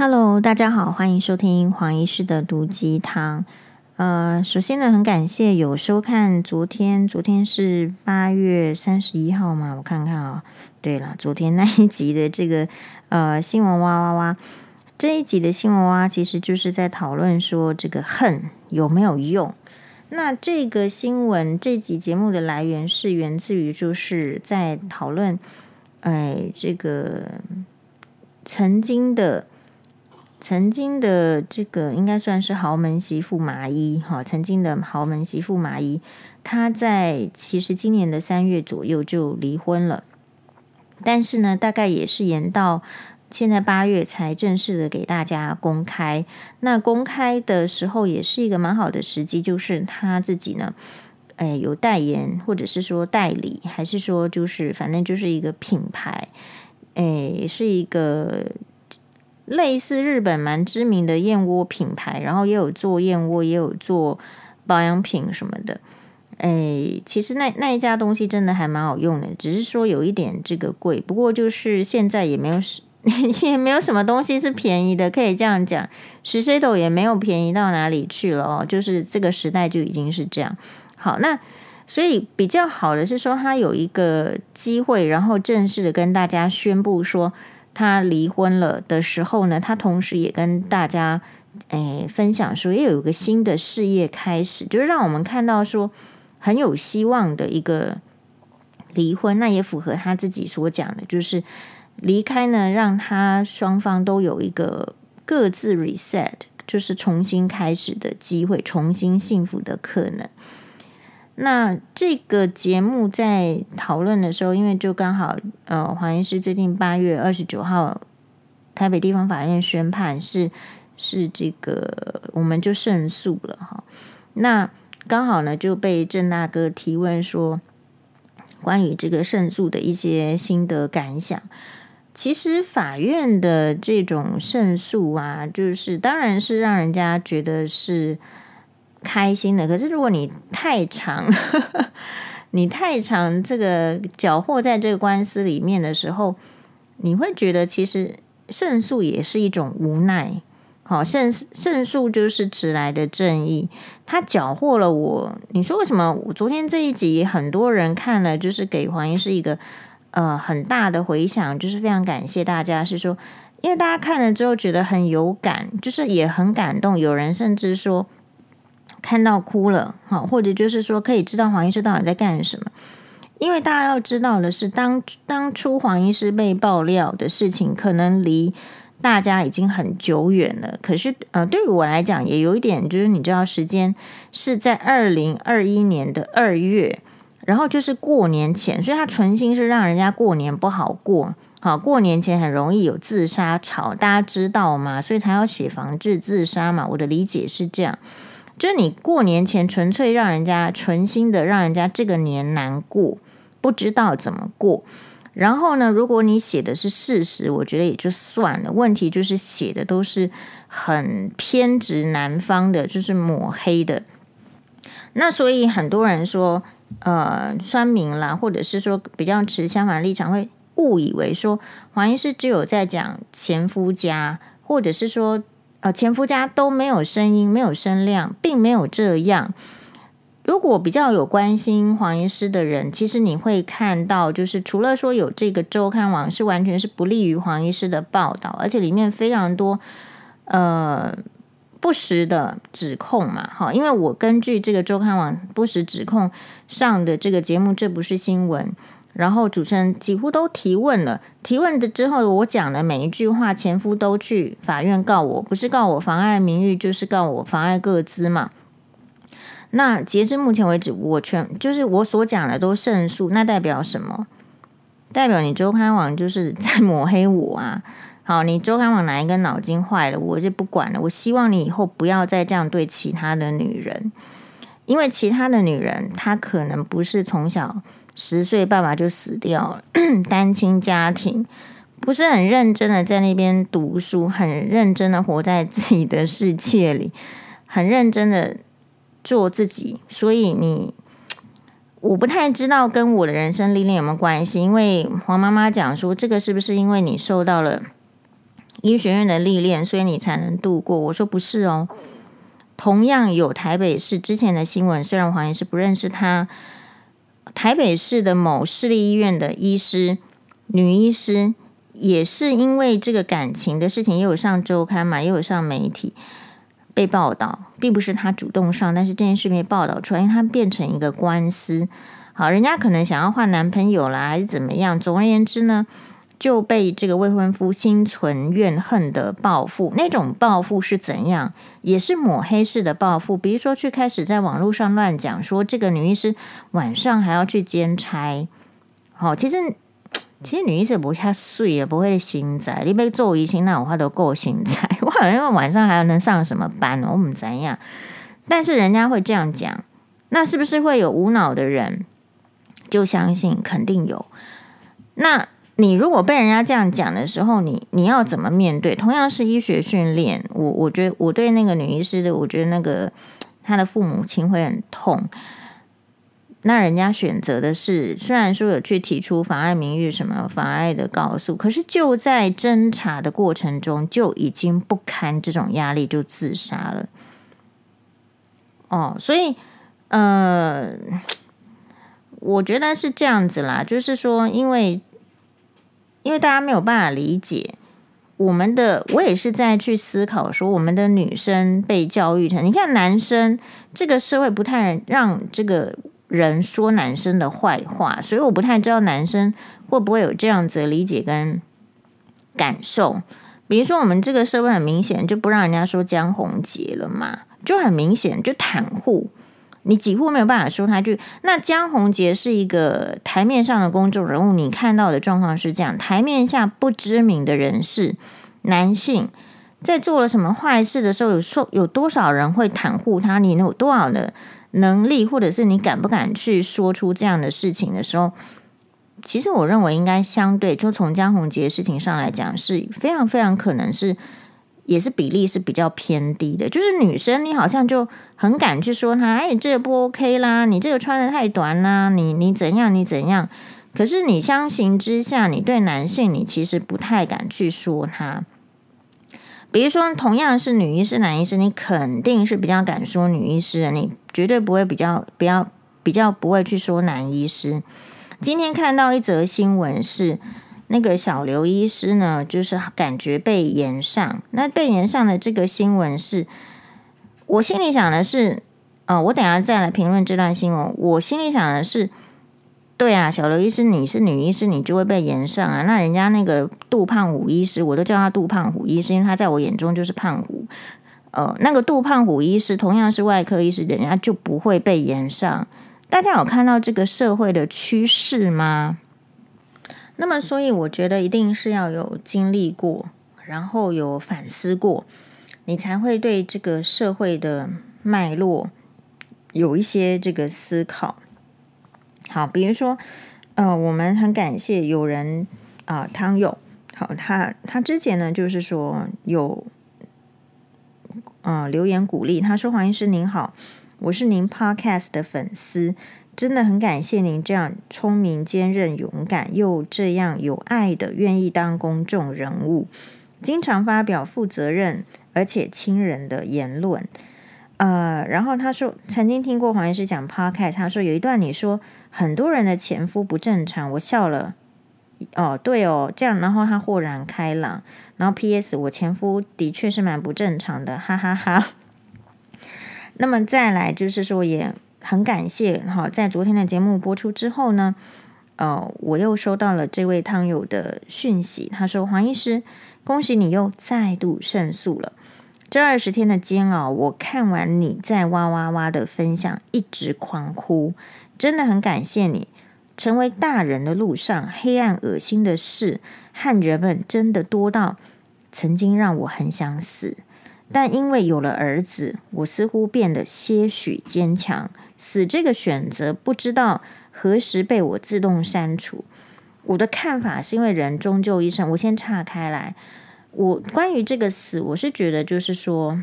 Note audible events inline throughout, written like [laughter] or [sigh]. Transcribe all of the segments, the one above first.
Hello，大家好，欢迎收听黄医师的毒鸡汤。呃，首先呢，很感谢有收看昨天，昨天是八月三十一号嘛，我看看啊、哦。对了，昨天那一集的这个 [laughs] 呃新闻哇哇哇，这一集的新闻哇，其实就是在讨论说这个恨有没有用。那这个新闻这集节目的来源是源自于就是在讨论，哎，这个曾经的。曾经的这个应该算是豪门媳妇麻衣哈，曾经的豪门媳妇麻衣，她在其实今年的三月左右就离婚了，但是呢，大概也是延到现在八月才正式的给大家公开。那公开的时候也是一个蛮好的时机，就是她自己呢，哎，有代言或者是说代理，还是说就是反正就是一个品牌，哎，是一个。类似日本蛮知名的燕窝品牌，然后也有做燕窝，也有做保养品什么的。哎，其实那那一家东西真的还蛮好用的，只是说有一点这个贵。不过就是现在也没有 [laughs] 也没有什么东西是便宜的，可以这样讲。石水斗也没有便宜到哪里去了哦，就是这个时代就已经是这样。好，那所以比较好的是说，他有一个机会，然后正式的跟大家宣布说。他离婚了的时候呢，他同时也跟大家诶分享说，也有一个新的事业开始，就是让我们看到说很有希望的一个离婚。那也符合他自己所讲的，就是离开呢，让他双方都有一个各自 reset，就是重新开始的机会，重新幸福的可能。那这个节目在讨论的时候，因为就刚好，呃，黄医师最近八月二十九号，台北地方法院宣判是是这个，我们就胜诉了哈。那刚好呢就被郑大哥提问说，关于这个胜诉的一些心得感想。其实法院的这种胜诉啊，就是当然是让人家觉得是。开心的，可是如果你太长，[laughs] 你太长这个搅和在这个官司里面的时候，你会觉得其实胜诉也是一种无奈。好，胜胜诉就是迟来的正义。他搅和了我，你说为什么？我昨天这一集很多人看了，就是给黄医师一个呃很大的回响，就是非常感谢大家，是说因为大家看了之后觉得很有感，就是也很感动，有人甚至说。看到哭了，好，或者就是说可以知道黄医师到底在干什么。因为大家要知道的是，当当初黄医师被爆料的事情，可能离大家已经很久远了。可是，呃，对于我来讲，也有一点，就是你知道，时间是在二零二一年的二月，然后就是过年前，所以他存心是让人家过年不好过。好，过年前很容易有自杀潮，大家知道吗？所以才要写防治自杀嘛。我的理解是这样。就是你过年前纯粹让人家存心的让人家这个年难过，不知道怎么过。然后呢，如果你写的是事实，我觉得也就算了。问题就是写的都是很偏执男方的，就是抹黑的。那所以很多人说，呃，酸民啦，或者是说比较持相反立场，会误以为说黄医师只有在讲前夫家，或者是说。呃，前夫家都没有声音，没有声量，并没有这样。如果比较有关心黄医师的人，其实你会看到，就是除了说有这个周刊网是完全是不利于黄医师的报道，而且里面非常多呃不实的指控嘛。哈，因为我根据这个周刊网不实指控上的这个节目，这不是新闻。然后主持人几乎都提问了，提问的之后，我讲的每一句话，前夫都去法院告我，不是告我妨碍名誉，就是告我妨碍个资嘛。那截至目前为止，我全就是我所讲的都胜诉，那代表什么？代表你周刊网就是在抹黑我啊！[laughs] 好，你周刊网哪一根脑筋坏了，我就不管了。我希望你以后不要再这样对其他的女人，因为其他的女人她可能不是从小。十岁爸爸就死掉了，[clears throat] 单亲家庭不是很认真的在那边读书，很认真的活在自己的世界里，很认真的做自己。所以你，我不太知道跟我的人生历练有没有关系。因为黄妈妈讲说，这个是不是因为你受到了医学院的历练，所以你才能度过。我说不是哦，同样有台北市之前的新闻，虽然黄医师不认识他，台北市的某市立医院的医师，女医师也是因为这个感情的事情，也有上周刊嘛，也有上媒体被报道，并不是她主动上，但是这件事被报道出来，因为她变成一个官司，好，人家可能想要换男朋友啦，还是怎么样？总而言之呢。就被这个未婚夫心存怨恨的报复，那种报复是怎样？也是抹黑式的报复。比如说，去开始在网络上乱讲说，这个女医师晚上还要去兼差。好，其实其实女医师不太睡也不会心在。你被做医生，那我话都够心在。我好像晚上还要能上什么班？我们怎样？但是人家会这样讲，那是不是会有无脑的人就相信？肯定有。那。你如果被人家这样讲的时候，你你要怎么面对？同样是医学训练，我我觉得我对那个女医师的，我觉得那个她的父母亲会很痛。那人家选择的是，虽然说有去提出妨碍名誉什么妨碍的告诉，可是就在侦查的过程中就已经不堪这种压力，就自杀了。哦，所以呃，我觉得是这样子啦，就是说，因为。因为大家没有办法理解我们的，我也是在去思考说，我们的女生被教育成，你看男生这个社会不太让这个人说男生的坏话，所以我不太知道男生会不会有这样子的理解跟感受。比如说，我们这个社会很明显就不让人家说江宏杰了嘛，就很明显就袒护。你几乎没有办法说他就那江宏杰是一个台面上的公众人物，你看到的状况是这样：台面下不知名的人士，男性在做了什么坏事的时候，有说有多少人会袒护他？你有多少的能力，或者是你敢不敢去说出这样的事情的时候？其实我认为应该相对，就从江宏杰事情上来讲，是非常非常可能是。也是比例是比较偏低的，就是女生你好像就很敢去说她，哎，这个不 OK 啦，你这个穿得太短啦，你你怎样你怎样？可是你相形之下，你对男性你其实不太敢去说他。比如说，同样是女医师、男医师，你肯定是比较敢说女医师的，你绝对不会比较比较比较不会去说男医师。今天看到一则新闻是。那个小刘医师呢，就是感觉被延上。那被延上的这个新闻是，我心里想的是，哦，我等下再来评论这段新闻。我心里想的是，对啊，小刘医师，你是女医师，你就会被延上啊。那人家那个杜胖虎医师，我都叫他杜胖虎医师，因为他在我眼中就是胖虎。呃，那个杜胖虎医师同样是外科医师，人家就不会被延上。大家有看到这个社会的趋势吗？那么，所以我觉得一定是要有经历过，然后有反思过，你才会对这个社会的脉络有一些这个思考。好，比如说，呃，我们很感谢有人啊，汤友，好，他他之前呢，就是说有，呃，留言鼓励，他说：“黄医师您好，我是您 Podcast 的粉丝。”真的很感谢您这样聪明、坚韧、勇敢，又这样有爱的，愿意当公众人物，经常发表负责任而且亲人的言论。呃，然后他说曾经听过黄医师讲 p o c a t 他说有一段你说很多人的前夫不正常，我笑了。哦，对哦，这样，然后他豁然开朗。然后 P.S. 我前夫的确是蛮不正常的，哈哈哈，哈。那么再来就是说也。很感谢哈，在昨天的节目播出之后呢，呃，我又收到了这位汤友的讯息，他说：“黄医师，恭喜你又再度胜诉了。这二十天的煎熬，我看完你在哇哇哇的分享，一直狂哭，真的很感谢你。成为大人的路上，黑暗恶心的事和人们真的多到曾经让我很想死，但因为有了儿子，我似乎变得些许坚强。”死这个选择，不知道何时被我自动删除。我的看法是因为人终究一生。我先岔开来，我关于这个死，我是觉得就是说，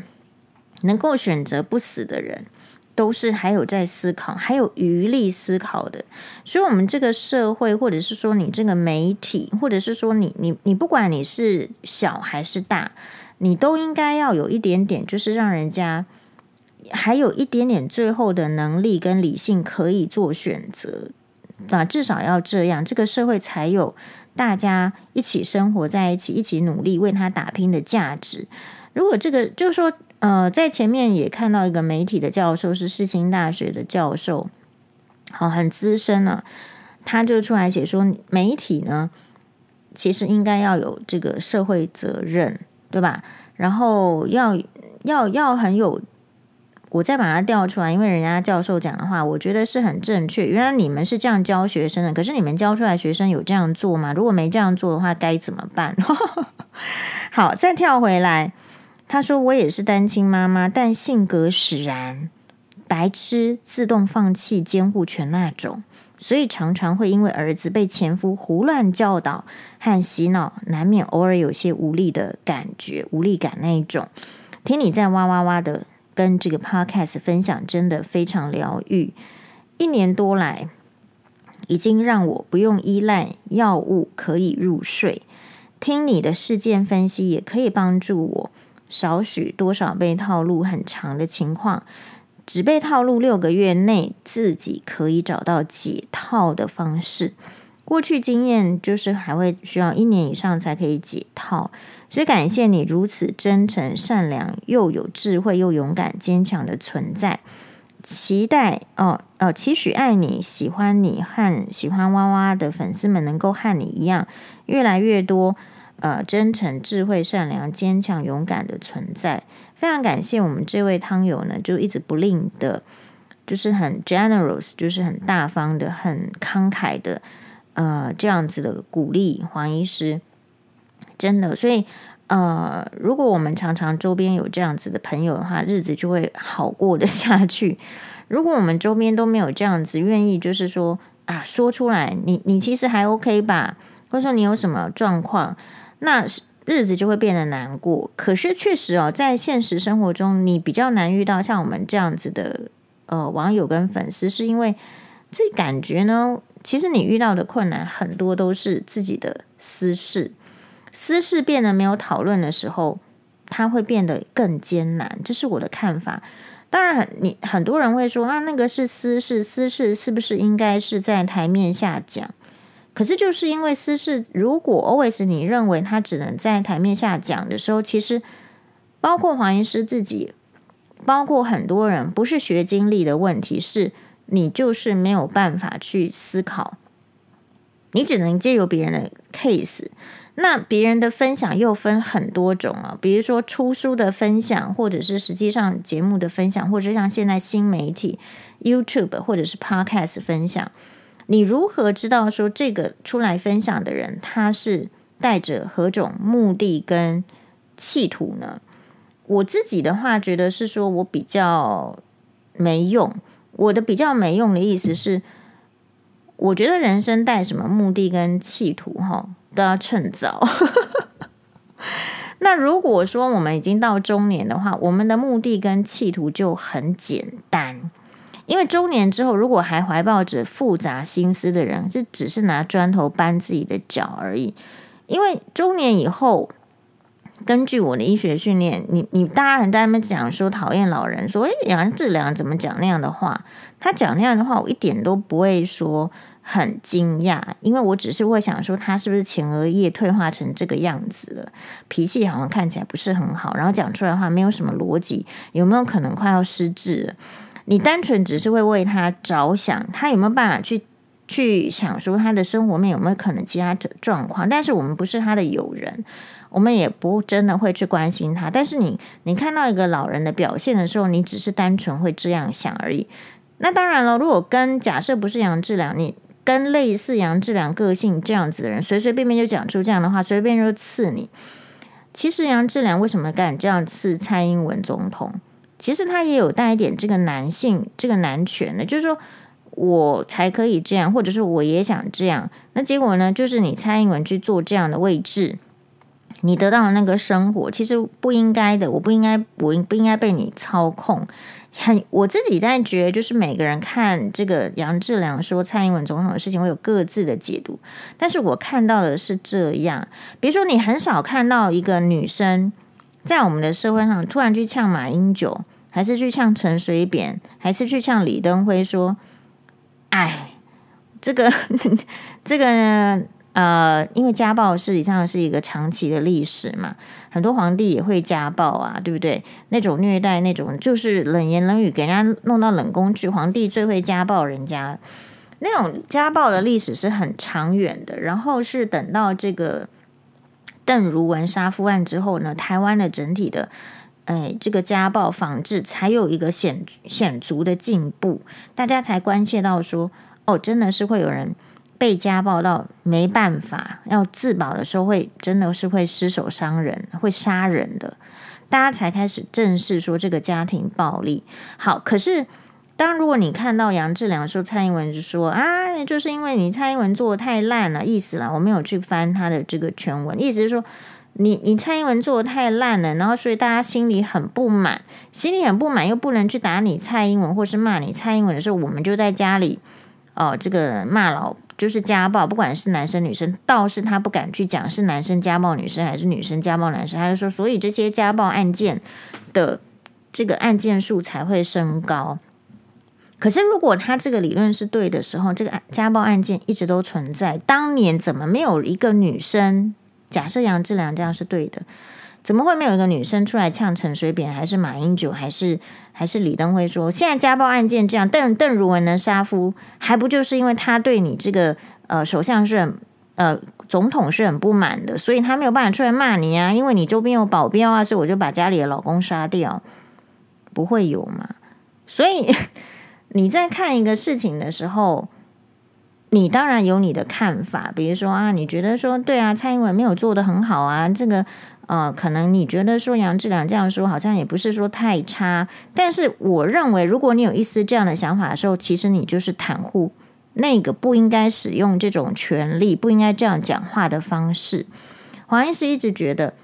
能够选择不死的人，都是还有在思考，还有余力思考的。所以，我们这个社会，或者是说你这个媒体，或者是说你你你，不管你是小还是大，你都应该要有一点点，就是让人家还有一点点最后的能力跟理性可以做选择啊，至少要这样，这个社会才有大家一起生活在一起，一起努力为他打拼的价值。如果这个就是说。呃，在前面也看到一个媒体的教授，是世新大学的教授，好，很资深了。他就出来写说，媒体呢，其实应该要有这个社会责任，对吧？然后要要要很有，我再把它调出来，因为人家教授讲的话，我觉得是很正确。原来你们是这样教学生的，可是你们教出来学生有这样做吗？如果没这样做的话，该怎么办？[laughs] 好，再跳回来。他说：“我也是单亲妈妈，但性格使然，白痴，自动放弃监护权那种，所以常常会因为儿子被前夫胡乱教导和洗脑，难免偶尔有些无力的感觉，无力感那一种。听你在哇哇哇的跟这个 podcast 分享，真的非常疗愈。一年多来，已经让我不用依赖药物可以入睡，听你的事件分析也可以帮助我。”少许多少被套路很长的情况，只被套路六个月内，自己可以找到解套的方式。过去经验就是还会需要一年以上才可以解套，所以感谢你如此真诚、善良又有智慧又勇敢、坚强的存在。期待哦哦，期许爱你、喜欢你和喜欢哇哇的粉丝们能够和你一样越来越多。呃，真诚、智慧、善良、坚强、勇敢的存在，非常感谢我们这位汤友呢，就一直不吝的，就是很 generous，就是很大方的、很慷慨的，呃，这样子的鼓励黄医师，真的，所以呃，如果我们常常周边有这样子的朋友的话，日子就会好过得 [laughs] 下去。如果我们周边都没有这样子愿意，就是说啊，说出来，你你其实还 OK 吧，或者说你有什么状况。那日子就会变得难过。可是确实哦，在现实生活中，你比较难遇到像我们这样子的呃网友跟粉丝，是因为这感觉呢，其实你遇到的困难很多都是自己的私事，私事变得没有讨论的时候，他会变得更艰难。这是我的看法。当然很，你很多人会说啊，那个是私事，私事是不是应该是在台面下讲？可是，就是因为私事，如果 always 你认为他只能在台面下讲的时候，其实包括黄医师自己，包括很多人，不是学经历的问题，是你就是没有办法去思考，你只能借由别人的 case，那别人的分享又分很多种啊，比如说出书的分享，或者是实际上节目的分享，或者像现在新媒体 YouTube 或者是 Podcast 分享。你如何知道说这个出来分享的人，他是带着何种目的跟企图呢？我自己的话，觉得是说我比较没用。我的比较没用的意思是，我觉得人生带什么目的跟企图，哈，都要趁早。[laughs] 那如果说我们已经到中年的话，我们的目的跟企图就很简单。因为中年之后，如果还怀抱着复杂心思的人，就只是拿砖头搬自己的脚而已。因为中年以后，根据我的医学训练，你你大家很在那边讲说讨厌老人，说哎杨志良怎么讲那样的话？他讲那样的话，我一点都不会说很惊讶，因为我只是会想说他是不是前额叶退化成这个样子了，脾气好像看起来不是很好，然后讲出来的话没有什么逻辑，有没有可能快要失智了？你单纯只是会为他着想，他有没有办法去去想说他的生活面有没有可能其他的状况？但是我们不是他的友人，我们也不真的会去关心他。但是你你看到一个老人的表现的时候，你只是单纯会这样想而已。那当然了，如果跟假设不是杨志良，你跟类似杨志良个性这样子的人，随随便便就讲出这样的话，随便就刺你。其实杨志良为什么敢这样刺蔡英文总统？其实他也有带一点这个男性、这个男权的，就是说我才可以这样，或者是我也想这样。那结果呢，就是你蔡英文去做这样的位置，你得到的那个生活，其实不应该的，我不应该，我不应该被你操控。很，我自己在觉得，就是每个人看这个杨志良说蔡英文总统的事情，会有各自的解读。但是我看到的是这样，比如说，你很少看到一个女生在我们的社会上突然去呛马英九，还是去呛陈水扁，还是去呛李登辉，说：“哎，这个 [laughs] 这个？”呃，因为家暴实际上是一个长期的历史嘛，很多皇帝也会家暴啊，对不对？那种虐待，那种就是冷言冷语，给人家弄到冷宫去。皇帝最会家暴人家，那种家暴的历史是很长远的。然后是等到这个邓如文杀夫案之后呢，台湾的整体的哎这个家暴防治才有一个显显著的进步，大家才关切到说，哦，真的是会有人。被家暴到没办法要自保的时候，会真的是会失手伤人，会杀人的。大家才开始正视说这个家庭暴力。好，可是当如果你看到杨志良说蔡英文就说啊，就是因为你蔡英文做的太烂了，意思啦，我没有去翻他的这个全文，意思是说你你蔡英文做的太烂了，然后所以大家心里很不满，心里很不满又不能去打你蔡英文或是骂你蔡英文的时候，我们就在家里哦，这个骂老。就是家暴，不管是男生女生，倒是他不敢去讲是男生家暴女生还是女生家暴男生，他就说，所以这些家暴案件的这个案件数才会升高。可是如果他这个理论是对的时候，这个家暴案件一直都存在，当年怎么没有一个女生？假设杨志良这样是对的。怎么会没有一个女生出来呛陈水扁，还是马英九，还是还是李登辉说，现在家暴案件这样，邓邓如文能杀夫，还不就是因为他对你这个呃首相是很呃总统是很不满的，所以他没有办法出来骂你啊，因为你周边有保镖啊，所以我就把家里的老公杀掉，不会有嘛？所以你在看一个事情的时候，你当然有你的看法，比如说啊，你觉得说对啊，蔡英文没有做得很好啊，这个。呃，可能你觉得说杨志良这样说好像也不是说太差，但是我认为，如果你有一丝这样的想法的时候，其实你就是袒护那个不应该使用这种权利、不应该这样讲话的方式。黄医师一直觉得，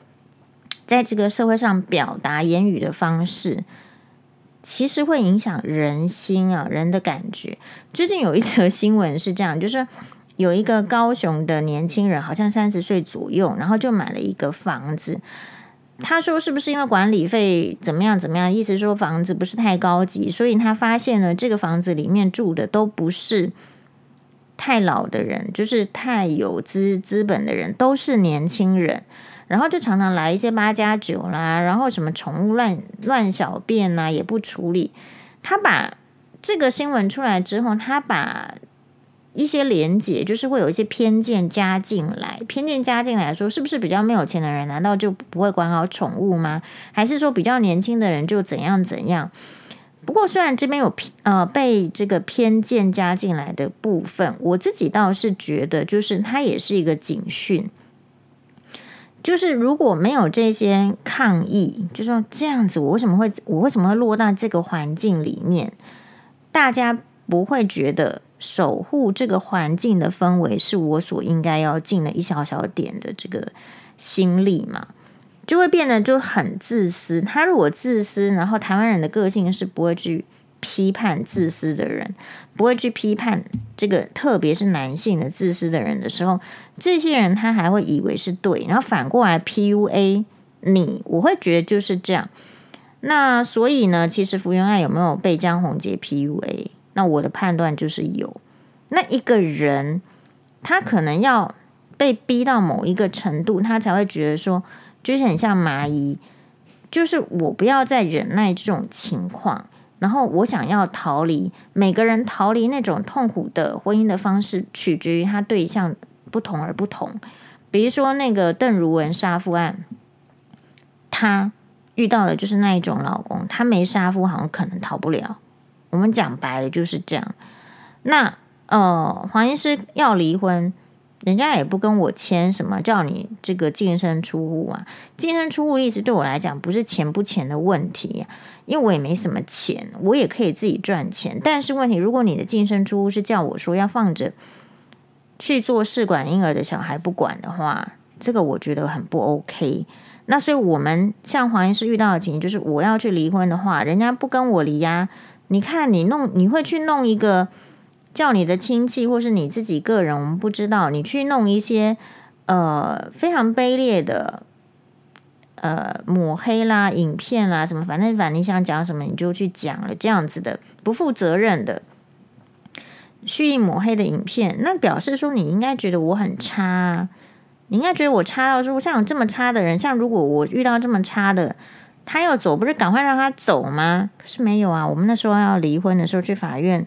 在这个社会上表达言语的方式，其实会影响人心啊，人的感觉。最近有一则新闻是这样，就是。有一个高雄的年轻人，好像三十岁左右，然后就买了一个房子。他说：“是不是因为管理费怎么样怎么样？意思说房子不是太高级，所以他发现了这个房子里面住的都不是太老的人，就是太有资资本的人，都是年轻人。然后就常常来一些八加九啦，然后什么宠物乱乱小便呐也不处理。他把这个新闻出来之后，他把。一些连结就是会有一些偏见加进来，偏见加进来说，是不是比较没有钱的人，难道就不会管好宠物吗？还是说比较年轻的人就怎样怎样？不过虽然这边有偏呃被这个偏见加进来的部分，我自己倒是觉得，就是它也是一个警讯，就是如果没有这些抗议，就说这样子，我为什么会我为什么会落到这个环境里面？大家不会觉得。守护这个环境的氛围是我所应该要尽的一小小点的这个心力嘛，就会变得就很自私。他如果自私，然后台湾人的个性是不会去批判自私的人，不会去批判这个特别是男性的自私的人的时候，这些人他还会以为是对，然后反过来 PUA 你，我会觉得就是这样。那所以呢，其实福原爱有没有被江宏杰 PUA？那我的判断就是有，那一个人他可能要被逼到某一个程度，他才会觉得说，就是很像蚂蚁，就是我不要再忍耐这种情况，然后我想要逃离。每个人逃离那种痛苦的婚姻的方式，取决于他对象不同而不同。比如说那个邓如文杀夫案，他遇到的就是那一种老公，他没杀夫，好像可能逃不了。我们讲白了就是这样。那呃，黄医师要离婚，人家也不跟我签什么，叫你这个净身出户啊。净身出户意思对我来讲不是钱不钱的问题，因为我也没什么钱，我也可以自己赚钱。但是问题，如果你的净身出户是叫我说要放着去做试管婴儿的小孩不管的话，这个我觉得很不 OK。那所以我们像黄医师遇到的情形，就是我要去离婚的话，人家不跟我离呀。你看你弄，你会去弄一个叫你的亲戚，或是你自己个人，我们不知道，你去弄一些呃非常卑劣的呃抹黑啦、影片啦什么，反正反正你想讲什么你就去讲了，这样子的不负责任的。蓄意抹黑的影片，那表示说你应该觉得我很差，你应该觉得我差到说像我这么差的人，像如果我遇到这么差的，他要走，不是赶快让他走吗？可是没有啊，我们那时候要离婚的时候去法院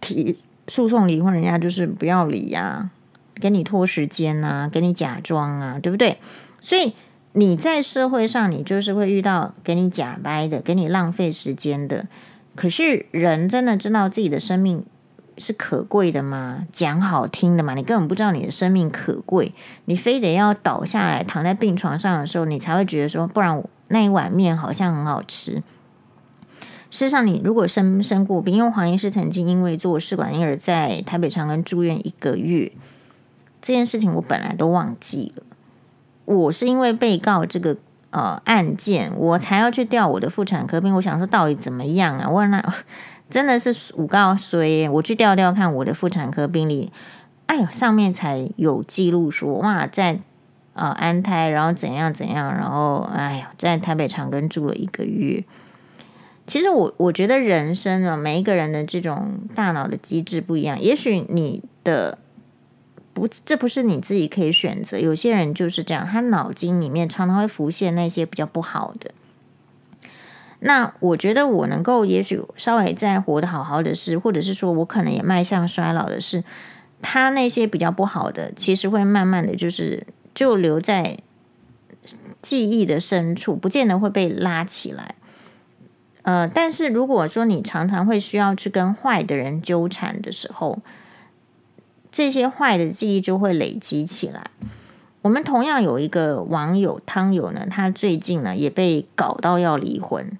提诉讼离婚，人家就是不要离呀，给你拖时间啊，给你假装啊，对不对？所以你在社会上，你就是会遇到给你假掰的，给你浪费时间的。可是人真的知道自己的生命是可贵的吗？讲好听的嘛，你根本不知道你的生命可贵，你非得要倒下来躺在病床上的时候，你才会觉得说，不然那一碗面好像很好吃。事实上，你如果生生过病，因为黄医师曾经因为做试管婴儿在台北长庚住院一个月，这件事情我本来都忘记了。我是因为被告这个。呃，案件我才要去调我的妇产科病，我想说到底怎么样啊？我那真的是五告衰，我去调调看我的妇产科病历，哎呦，上面才有记录说哇，在呃安胎，然后怎样怎样，然后哎呀，在台北长庚住了一个月。其实我我觉得人生啊，每一个人的这种大脑的机制不一样，也许你的。不，这不是你自己可以选择。有些人就是这样，他脑筋里面常常会浮现那些比较不好的。那我觉得我能够，也许稍微再活得好好的是，或者是说我可能也迈向衰老的是，他那些比较不好的，其实会慢慢的就是就留在记忆的深处，不见得会被拉起来。呃，但是如果说你常常会需要去跟坏的人纠缠的时候，这些坏的记忆就会累积起来。我们同样有一个网友汤友呢，他最近呢也被搞到要离婚。